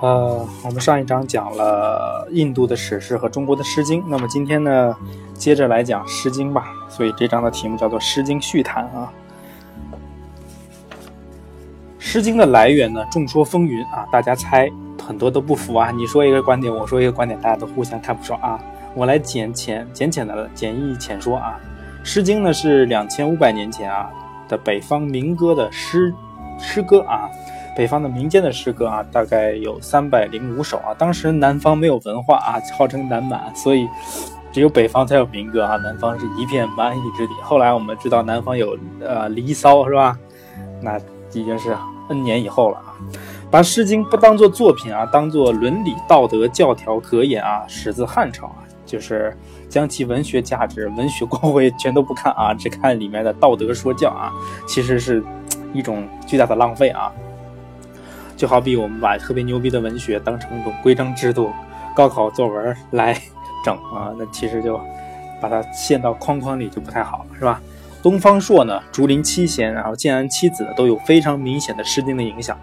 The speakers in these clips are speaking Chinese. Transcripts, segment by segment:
呃，我们上一章讲了印度的史诗和中国的《诗经》，那么今天呢，接着来讲《诗经》吧。所以这章的题目叫做《诗经续谈》啊。《诗经》的来源呢，众说纷纭啊，大家猜很多都不服啊。你说一个观点，我说一个观点，大家都互相看不爽啊。我来简浅简浅的简易浅说啊，《诗经》呢是两千五百年前啊的北方民歌的诗诗歌啊。北方的民间的诗歌啊，大概有三百零五首啊。当时南方没有文化啊，号称南蛮，所以只有北方才有民歌啊，南方是一片蛮夷之地。后来我们知道南方有呃《离骚》是吧？那已经是 N 年以后了啊。把《诗经》不当做作品啊，当做伦理道德教条格言啊，始自汉朝啊，就是将其文学价值、文学光辉全都不看啊，只看里面的道德说教啊，其实是一种巨大的浪费啊。就好比我们把特别牛逼的文学当成一种规章制度、高考作文来整啊，那其实就把它陷到框框里就不太好了，是吧？东方朔呢，竹林七贤，然后建安七子都有非常明显的《诗经》的影响。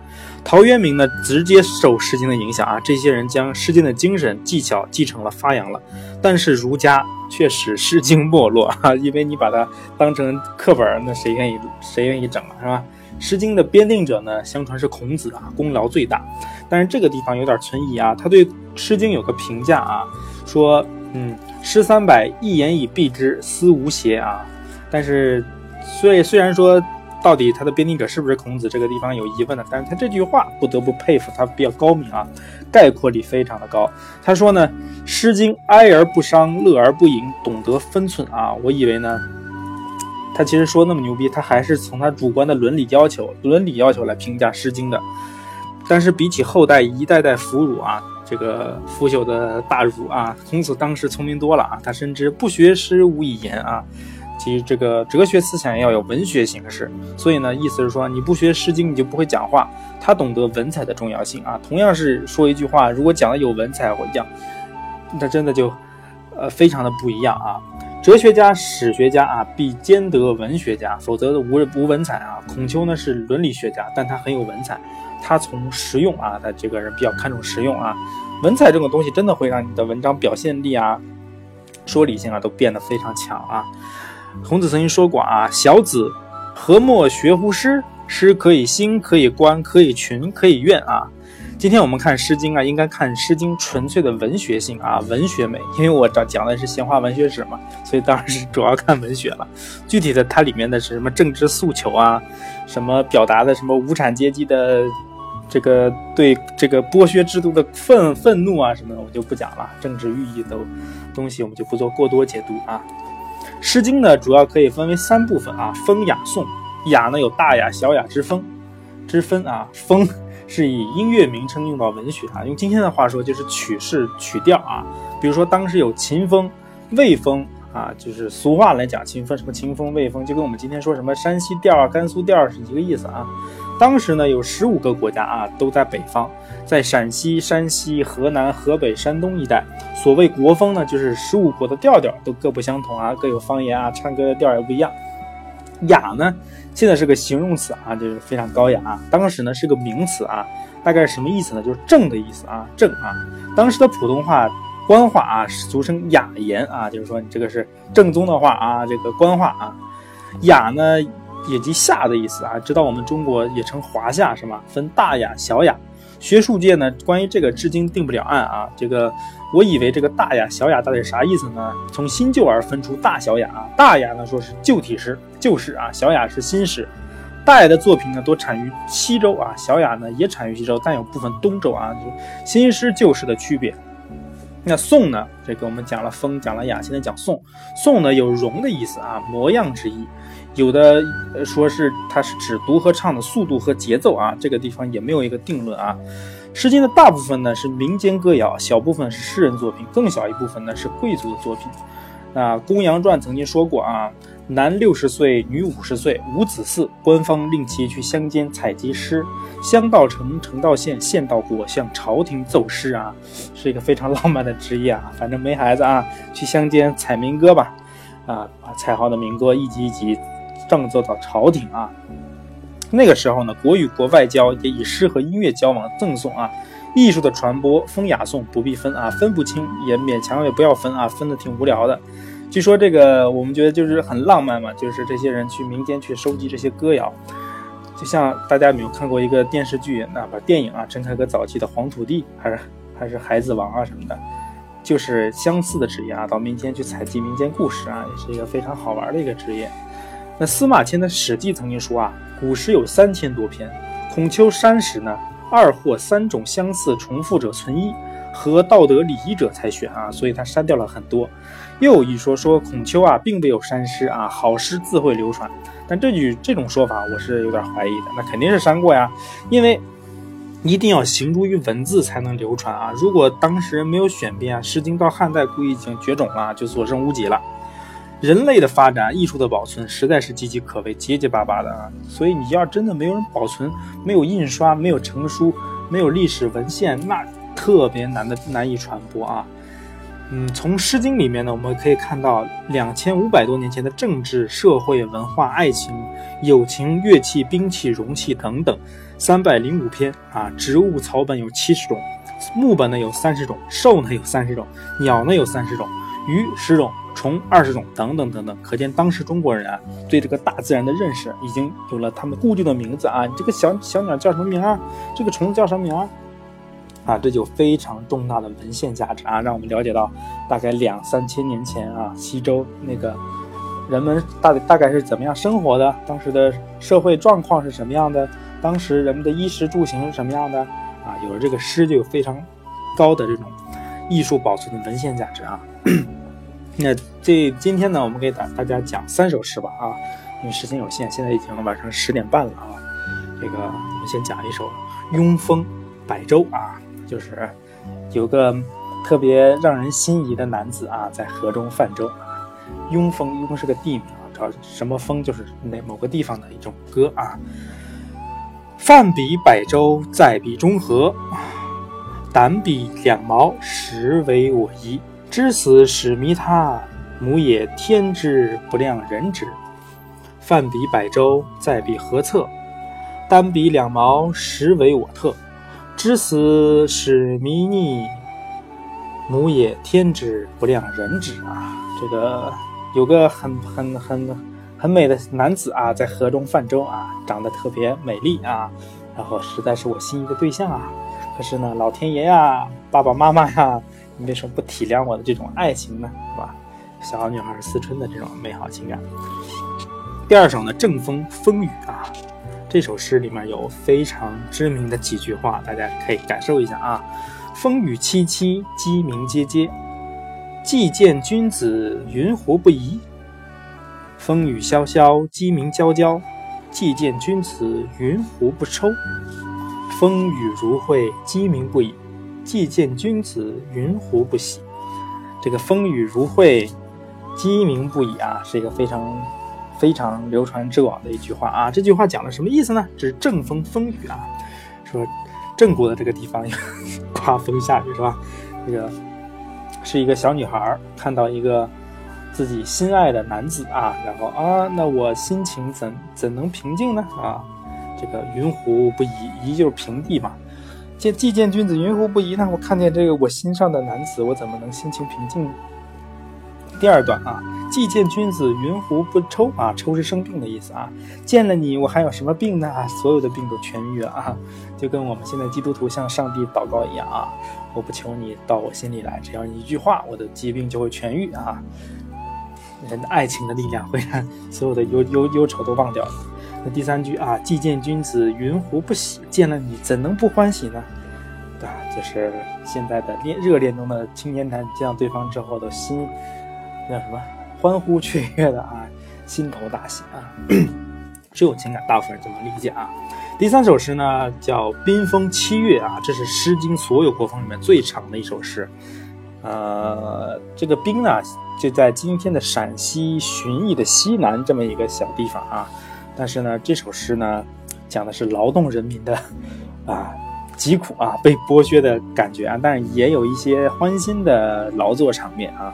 陶渊明呢，直接受《诗经》的影响啊，这些人将《诗经》的精神技巧继承了、发扬了。但是儒家却使《诗经》没落啊，因为你把它当成课本，那谁愿意谁愿意整啊，是吧？《诗经》的编定者呢，相传是孔子啊，功劳最大。但是这个地方有点存疑啊，他对《诗经》有个评价啊，说，嗯，诗三百，一言以蔽之，思无邪啊。但是，虽虽然说到底他的编定者是不是孔子，这个地方有疑问的，但是他这句话不得不佩服他比较高明啊，概括力非常的高。他说呢，《诗经》哀而不伤，乐而不淫，懂得分寸啊。我以为呢。他其实说那么牛逼，他还是从他主观的伦理要求、伦理要求来评价《诗经》的。但是比起后代一代代腐儒啊，这个腐朽的大儒啊，孔子当时聪明多了啊。他深知不学诗无以言啊，其实这个哲学思想要有文学形式。所以呢，意思是说你不学《诗经》，你就不会讲话。他懂得文采的重要性啊。同样是说一句话，如果讲的有文采，我讲，那真的就，呃，非常的不一样啊。哲学家、史学家啊，必兼得文学家，否则无无文采啊。孔丘呢是伦理学家，但他很有文采，他从实用啊，他这个人比较看重实用啊。文采这种东西真的会让你的文章表现力啊、说理性啊都变得非常强啊。孔子曾经说过啊：“小子何莫学乎诗？诗可以兴，可以观，可以群，可以怨啊。”今天我们看《诗经》啊，应该看《诗经》纯粹的文学性啊，文学美。因为我讲讲的是闲话文学史嘛，所以当然是主要看文学了。具体的，它里面的是什么政治诉求啊，什么表达的什么无产阶级的这个对这个剥削制度的愤愤怒啊什么的，我就不讲了。政治寓意的东西，我们就不做过多解读啊。《诗经》呢，主要可以分为三部分啊：风、雅、颂。雅呢，有大雅、小雅之风之分啊，风。是以音乐名称用到文学啊，用今天的话说就是曲式曲调啊。比如说当时有秦风、魏风啊，就是俗话来讲，秦风什么秦风、魏风，就跟我们今天说什么山西调啊、甘肃调是一个意思啊。当时呢有十五个国家啊，都在北方，在陕西、山西、河南、河北、山东一带。所谓国风呢，就是十五国的调调都各不相同啊，各有方言啊，唱歌的调也不一样。雅呢？现在是个形容词啊，就是非常高雅啊。当时呢是个名词啊，大概什么意思呢？就是正的意思啊，正啊。当时的普通话、官话啊，俗称雅言啊，就是说你这个是正宗的话啊，这个官话啊。雅呢也即夏的意思啊，直到我们中国也称华夏是吗？分大雅、小雅。学术界呢关于这个至今定不了案啊，这个。我以为这个大雅小雅到底啥意思呢？从新旧而分出大小雅啊。大雅呢说是旧体诗、旧诗啊，小雅是新诗。大雅的作品呢多产于西周啊，小雅呢也产于西周，但有部分东周啊。新诗旧诗的区别。那宋呢？这个我们讲了风，讲了雅，现在讲宋。宋呢有容的意思啊，模样之意。有的说是它是指读和唱的速度和节奏啊，这个地方也没有一个定论啊。《诗经》的大部分呢是民间歌谣，小部分是诗人作品，更小一部分呢是贵族的作品。那《公羊传》曾经说过啊，男六十岁，女五十岁，无子嗣，官方令其去乡间采集诗，乡到城，城到县，县到国，向朝廷奏诗啊，是一个非常 浪漫的职业啊。反正没孩子啊，去乡间采民歌吧，啊，把采好的民歌一集一集正奏到朝廷啊。那个时候呢，国与国外交也以诗和音乐交往赠送啊，艺术的传播风雅颂不必分啊，分不清也勉强也不要分啊，分的挺无聊的。据说这个我们觉得就是很浪漫嘛，就是这些人去民间去收集这些歌谣，就像大家有没有看过一个电视剧，那不电影啊，陈凯歌早期的《黄土地》还是还是《孩子王》啊什么的，就是相似的职业啊，到民间去采集民间故事啊，也是一个非常好玩的一个职业。那司马迁的《史记》曾经说啊，古诗有三千多篇，孔丘删时呢，二或三种相似重复者存一，合道德礼仪者才选啊，所以他删掉了很多。又有一说说孔丘啊，并没有删诗啊，好诗自会流传。但这句这种说法，我是有点怀疑的。那肯定是删过呀，因为一定要行诸于文字才能流传啊。如果当时人没有选编啊，《诗经》到汉代估计已经绝种了，就所剩无几了。人类的发展，艺术的保存，实在是岌岌可危，结结巴巴的啊。所以你要真的没有人保存，没有印刷，没有成书，没有历史文献，那特别难的难以传播啊。嗯，从《诗经》里面呢，我们可以看到两千五百多年前的政治、社会、文化、爱情、友情、乐器、兵器、容器等等，三百零五篇啊。植物草本有七十种，木本呢有三十种，兽呢有三十种，鸟呢有三十种，鱼十种，虫二十种，等等等等。可见当时中国人啊，对这个大自然的认识已经有了他们固定的名字啊。你这个小小鸟叫什么名啊？这个虫子叫什么名啊？啊，这就非常重大的文献价值啊，让我们了解到大概两三千年前啊，西周那个人们大大概是怎么样生活的，当时的社会状况是什么样的，当时人们的衣食住行是什么样的啊？有了这个诗，就有非常高的这种艺术保存的文献价值啊。那这今天呢，我们给大大家讲三首诗吧啊，因为时间有限，现在已经晚上十点半了啊。这个我们先讲一首《庸风百州》啊。就是有个特别让人心仪的男子啊，在河中泛舟啊。庸风，庸是个地名啊，找什么风就是那某个地方的一种歌啊。泛彼百舟，载彼中河，胆比两毛，实为我宜。知此使迷他，母也天之不量人之。泛彼百舟，在彼何侧，单比两毛，实为我特。知此使迷逆，母也天之不量人之啊！这个有个很很很很美的男子啊，在河中泛舟啊，长得特别美丽啊，然后实在是我心仪的对象啊。可是呢，老天爷呀，爸爸妈妈呀，你为什么不体谅我的这种爱情呢？是吧？小女孩思春的这种美好情感。第二首呢，正风风雨啊。这首诗里面有非常知名的几句话，大家可以感受一下啊。风雨凄凄，鸡鸣喈喈，既见君子，云胡不疑？风雨萧萧，鸡鸣啾啾，既见君子，云胡不抽？风雨如晦，鸡鸣不已，既见君子，云胡不喜？这个风雨如晦，鸡鸣不已啊，是一个非常。非常流传之广的一句话啊！这句话讲的什么意思呢？这是正风风雨啊，说郑国的这个地方 刮风下雨是吧？这个是一个小女孩看到一个自己心爱的男子啊，然后啊，那我心情怎怎能平静呢？啊，这个云胡不疑，疑就是平地嘛。见既见君子，云胡不疑呢？我看见这个我心上的男子，我怎么能心情平静？第二段啊。既见君子，云胡不抽啊？抽是生病的意思啊。见了你，我还有什么病呢？啊，所有的病都痊愈了啊，就跟我们现在基督徒向上帝祷告一样啊。我不求你到我心里来，只要你一句话，我的疾病就会痊愈啊。人的爱情的力量会让所有的忧忧忧愁都忘掉。那第三句啊，既见君子，云胡不喜？见了你，怎能不欢喜呢？对吧？就是现在的恋热恋中的青年男见到对方之后的心，叫什么？欢呼雀跃的啊，心头大喜啊，这种情感大部分人就能理解啊。第三首诗呢叫《宾风七月》啊，这是《诗经》所有国风里面最长的一首诗。呃，这个冰呢就在今天的陕西旬邑的西南这么一个小地方啊。但是呢，这首诗呢讲的是劳动人民的啊疾苦啊被剥削的感觉啊，但是也有一些欢欣的劳作场面啊。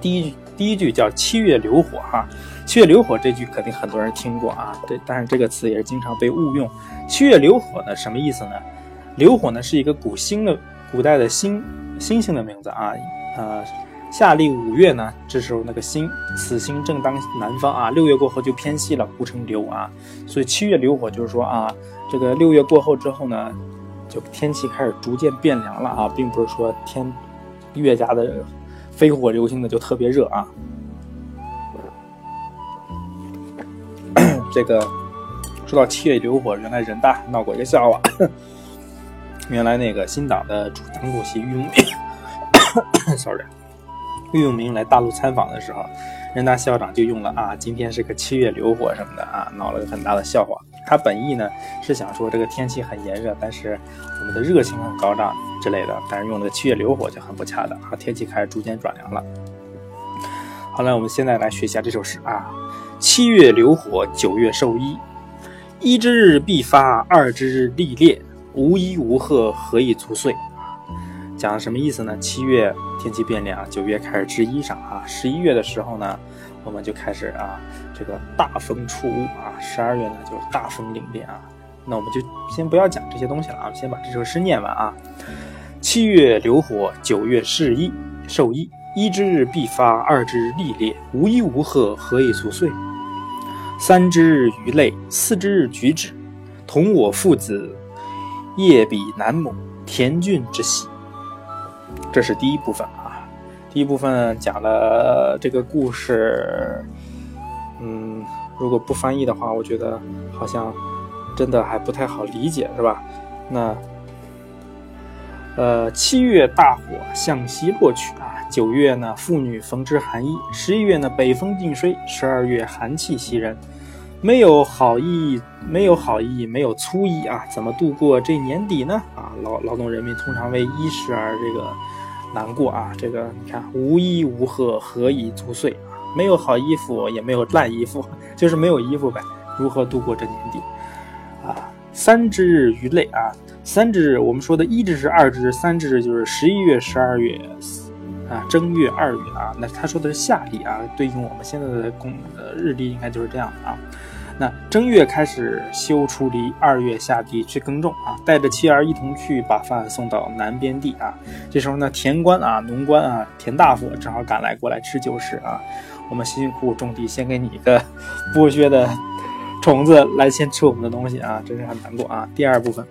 第一句。第一句叫“七月流火”哈，“七月流火”这句肯定很多人听过啊，对，但是这个词也是经常被误用。“七月流火”呢，什么意思呢？流火呢是一个古星的古代的星星星的名字啊，呃，夏历五月呢，这时候那个星此星正当南方啊，六月过后就偏西了，故称流啊。所以七月流火就是说啊，这个六月过后之后呢，就天气开始逐渐变凉了啊，并不是说天越加的飞火流星的就特别热啊。这个说到七月流火，原来人大闹过一个笑话。原来那个新党的主党主席俞永明，sorry，俞永明来大陆参访的时候，人大校长就用了啊，今天是个七月流火什么的啊，闹了个很大的笑话。他本意呢是想说这个天气很炎热，但是我们的热情很高涨之类的，但是用了个七月流火就很不恰当啊，天气开始逐渐转凉了。好了，我们现在来学一下这首诗啊。七月流火，九月授衣。一之日必发，二之日必裂。无衣无褐，何以足岁？讲的什么意思呢？七月天气变凉，九月开始织衣裳啊。十一月的时候呢，我们就开始啊，这个大风出屋啊。十二月呢，就是大风凛冽啊。那我们就先不要讲这些东西了啊，先把这首诗念完啊。七月流火，九月试衣授衣。一之日必发，二之日必裂。无衣无褐，何以足岁？三之日鱼泪，四之日举止。同我父子，夜比南亩，田俊之喜。这是第一部分啊。第一部分讲了这个故事，嗯，如果不翻译的话，我觉得好像真的还不太好理解，是吧？那，呃，七月大火向西落去啊。九月呢，妇女缝织寒衣；十一月呢，北风劲吹；十二月，寒气袭人。没有好衣，没有好衣，没有粗衣啊，怎么度过这年底呢？啊，劳劳动人民通常为衣食而这个难过啊。这个你看，无衣无褐，何以足岁啊？没有好衣服，也没有烂衣服，就是没有衣服呗。如何度过这年底？啊，三之日余泪啊，三之日，我们说的一之日、二之日、三之日，就是十一月、十二月。啊，正月、二月啊，那他说的是夏历啊，对应我们现在的公呃日历应该就是这样的啊。那正月开始修出犁，二月下地去耕种啊，带着妻儿一同去把饭送到南边地啊。这时候呢，田官啊、农官啊、田大夫正好赶来过来吃酒食啊。我们辛辛苦苦种地，先给你一个剥削的虫子来先吃我们的东西啊，真是很难过啊。第二部分，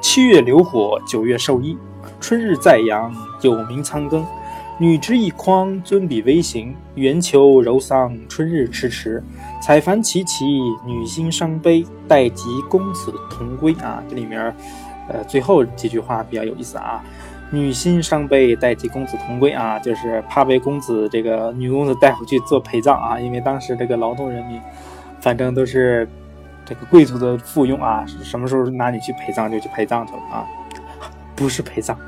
七月流火，九月授衣。春日在阳，有名仓庚。女之一筐，尊比微行。圆求柔桑，春日迟迟。采繁其其，女心伤悲。待及公子同归啊！这里面，呃，最后几句话比较有意思啊。女心伤悲，待及公子同归啊，就是怕被公子这个女公子带回去做陪葬啊。因为当时这个劳动人民，反正都是这个贵族的附庸啊，什么时候拿你去陪葬就去陪葬去了啊。不是陪葬，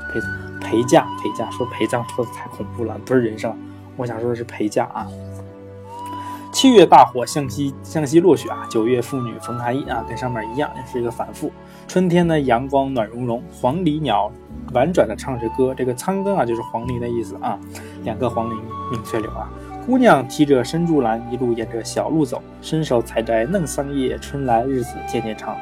陪陪嫁，陪嫁。说陪葬说的太恐怖了，不是人生。我想说的是陪嫁啊。七月大火向西向西落雪啊，九月妇女缝寒衣啊，跟上面一样，也是一个反复。春天呢，阳光暖融融，黄鹂鸟婉转的唱着歌。这个苍庚啊，就是黄鹂的意思啊。两个黄鹂鸣翠柳啊，姑娘提着深竹篮，一路沿着小路走，伸手采摘嫩桑叶。春来日子渐渐长。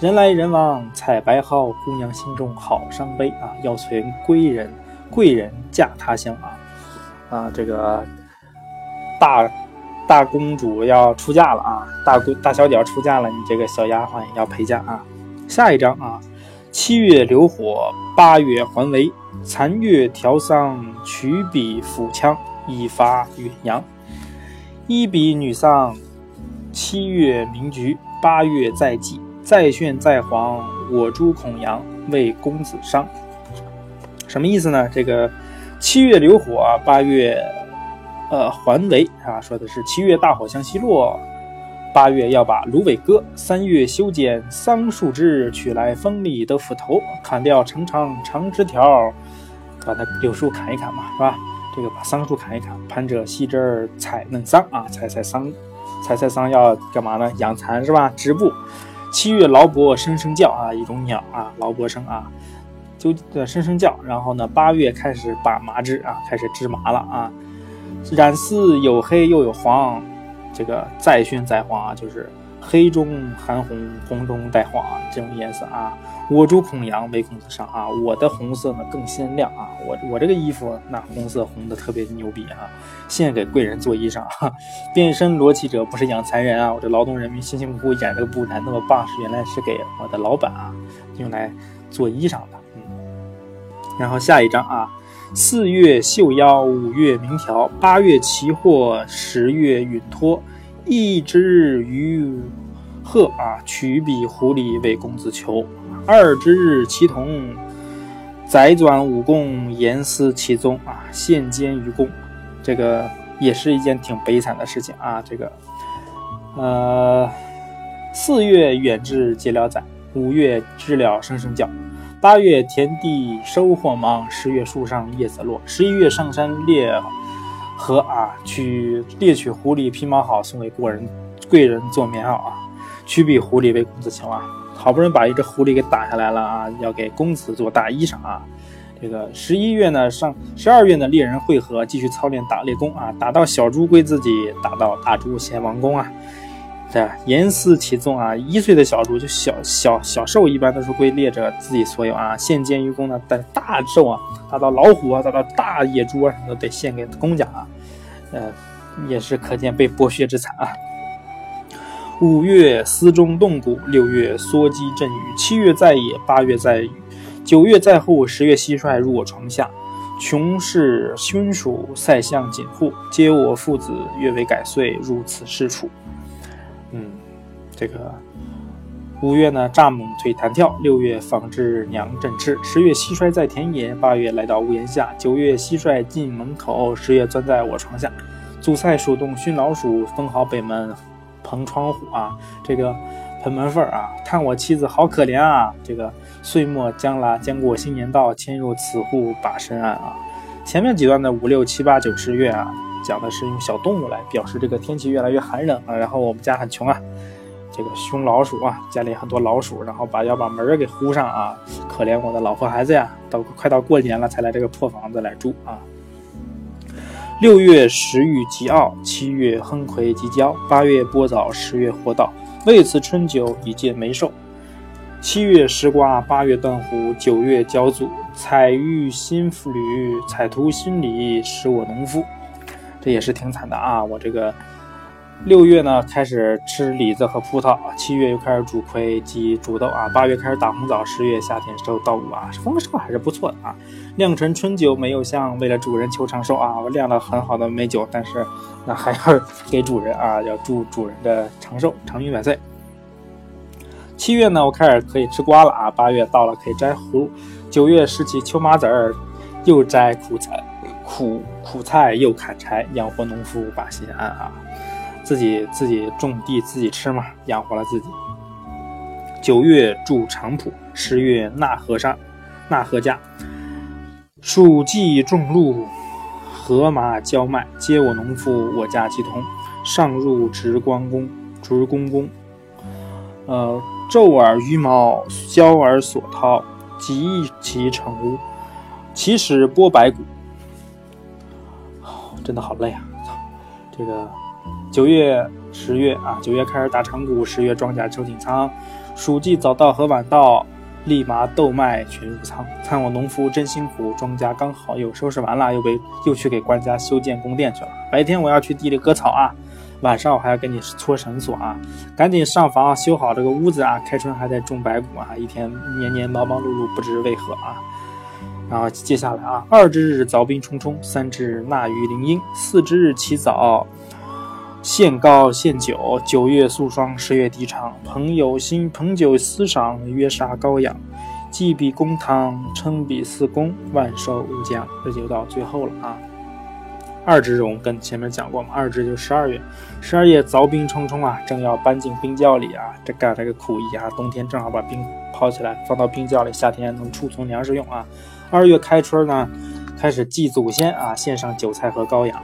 人来人往采白蒿，姑娘心中好伤悲啊！要存归人，贵人嫁他乡啊！啊，这个大大公主要出嫁了啊！大姑大小姐要出嫁了，你这个小丫鬟也要陪嫁啊！下一章啊，七月流火，八月还围，残月调桑，取笔抚枪，以发远扬。一比女丧，七月鸣菊，八月在祭。再炫再黄，我朱孔阳为公子伤。什么意思呢？这个七月流火，八月呃环围啊，说的是七月大火向西落，八月要把芦苇割，三月修剪桑树枝，取来锋利的斧头，砍掉长长长枝条，把它柳树砍一砍嘛，是吧？这个把桑树砍一砍，攀着细枝采嫩桑啊，采采桑，采采桑要干嘛呢？养蚕是吧？织布。七月劳勃声声叫啊，一种鸟啊，劳勃声啊，就的声声叫。然后呢，八月开始把麻织啊，开始织麻了啊。染丝有黑又有黄，这个再炫再黄啊，就是黑中含红，红中带黄啊，这种颜色啊。我主孔阳唯恐自上啊，我的红色呢更鲜亮啊，我我这个衣服那红色红的特别牛逼啊，献给贵人做衣裳哈。变身罗绮者不是养蚕人啊，我这劳动人民辛辛苦苦染这个布才那么棒，是原来是给我的老板啊用来做衣裳的。嗯，然后下一张啊，四月绣腰，五月明条，八月奇货，十月允托，一之于鹤啊，取彼狐狸为公子求。二之日，其同载转武功，严思其宗啊，献监于公，这个也是一件挺悲惨的事情啊。这个，呃，四月远至结了载，五月知了声声叫，八月田地收获忙，十月树上叶子落，十一月上山猎和啊，去猎取狐狸皮毛好，送给国人贵人做棉袄啊，取彼狐狸为公子求啊。好不容易把一只狐狸给打下来了啊！要给公子做大衣裳啊！这个十一月呢，上十二月呢，猎人会合，继续操练打猎功啊！打到小猪归自己，打到大猪先王宫啊！这严思其重啊！一岁的小猪就小小小兽，一般都是归猎者自己所有啊！献监于公呢，但大兽啊，打到老虎啊，打到大野猪啊，什么都得献给公家啊！呃，也是可见被剥削之惨啊！五月丝中动谷，六月缩鸡阵雨，七月在野，八月在雨，九月在后，十月蟋蟀入我床下。穷氏熏属塞相锦户，皆我父子月为改岁，入此室处。嗯，这个五月呢，蚱蜢腿弹跳；六月纺织娘振翅，十月蟋蟀在田野，八月来到屋檐下，九月蟋蟀进门口，十月钻在我床下。祖菜鼠洞熏老鼠，封好北门。蓬窗户啊，这个盆门缝啊，叹我妻子好可怜啊！这个岁末将来，将过新年到，迁入此户把身安啊。前面几段的五六七八九十月啊，讲的是用小动物来表示这个天气越来越寒冷啊。然后我们家很穷啊，这个凶老鼠啊，家里很多老鼠，然后把要把门给糊上啊，可怜我的老婆孩子呀，到快到过年了才来这个破房子来住啊。六月时雨极傲，七月亨葵即交，八月播枣，十月获稻。为此春酒以见梅寿。七月食瓜，八月断湖，九月交祖。采玉新妇侣，采图新礼，使我农夫。这也是挺惨的啊！我这个。六月呢，开始吃李子和葡萄；七月又开始煮葵及煮豆啊；八月开始打红枣；十月夏天收稻谷啊，丰收还是不错的啊。酿成春酒没有像，为了主人求长寿啊，我酿了很好的美酒，但是那还要给主人啊，要祝主人的长寿长命百岁。七月呢，我开始可以吃瓜了啊；八月到了可以摘葫；九月拾起秋麻籽儿，又摘苦菜，苦苦菜又砍柴，养活农夫把心安啊。自己自己种地自己吃嘛，养活了自己。九月筑长圃，十月纳河沙，纳河家。暑季种鹿，河马交麦，皆我农夫，我家其同。上入直光宫，直公公。呃，昼而鱼毛，宵而所绦，及其成屋。其始剥白骨。真的好累啊！操，这个。九月、十月啊，九月开始打长谷，十月庄稼收进仓，暑季早稻和晚稻，立马豆麦全入仓。看我农夫真辛苦，庄稼刚好又收拾完了，又给又去给官家修建宫殿去了。白天我要去地里割草啊，晚上我还要给你搓绳索啊，赶紧上房修好这个屋子啊。开春还在种白谷啊，一天年年忙忙碌碌，不知为何啊。然后接下来啊，二之日凿冰冲冲，三之日纳鱼林荫，四之日起早。献糕献酒，九月素霜，十月笛长。朋友心朋酒私赏，约杀羔羊。祭比公堂，称比四公，万寿无疆。这就到最后了啊。二支我们跟前面讲过嘛，二之就十二月，十二月凿冰冲冲啊，正要搬进冰窖里啊，这干这个苦役啊，冬天正好把冰抛起来，放到冰窖里，夏天能储存粮食用啊。二月开春呢，开始祭祖先啊，献上韭菜和羔羊。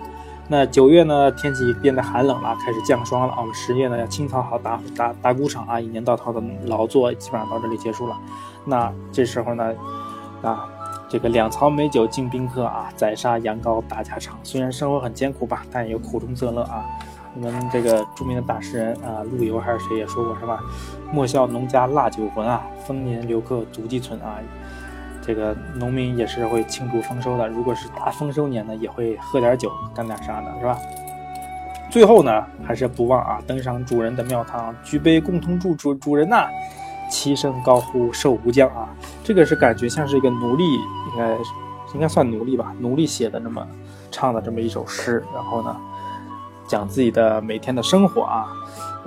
那九月呢，天气变得寒冷了，开始降霜了。我们十月呢要清扫好打打打谷场啊，一年到头的劳作基本上到这里结束了。那这时候呢，啊，这个两槽美酒敬宾客啊，宰杀羊羔打家常。虽然生活很艰苦吧，但也有苦中作乐啊。我们这个著名的大诗人啊，陆游还是谁也说过，是吧？莫笑农家腊酒浑啊，丰年留客足鸡存啊。这个农民也是会庆祝丰收的，如果是大丰收年呢，也会喝点酒，干点啥的，是吧？最后呢，还是不忘啊，登上主人的庙堂，举杯共同祝主主人呐，齐声高呼寿无疆啊！这个是感觉像是一个奴隶，应该应该算奴隶吧，奴隶写的这么唱的这么一首诗，然后呢，讲自己的每天的生活啊，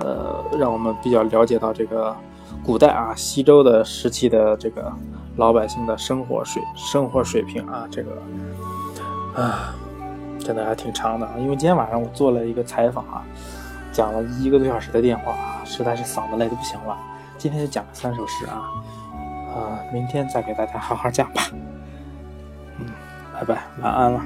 呃，让我们比较了解到这个古代啊，西周的时期的这个。老百姓的生活水生活水平啊，这个啊，真的还挺长的啊。因为今天晚上我做了一个采访啊，讲了一个多小时的电话啊，实在是嗓子累的不行了。今天就讲了三首诗啊，啊，明天再给大家好好讲吧。嗯，拜拜，晚安了。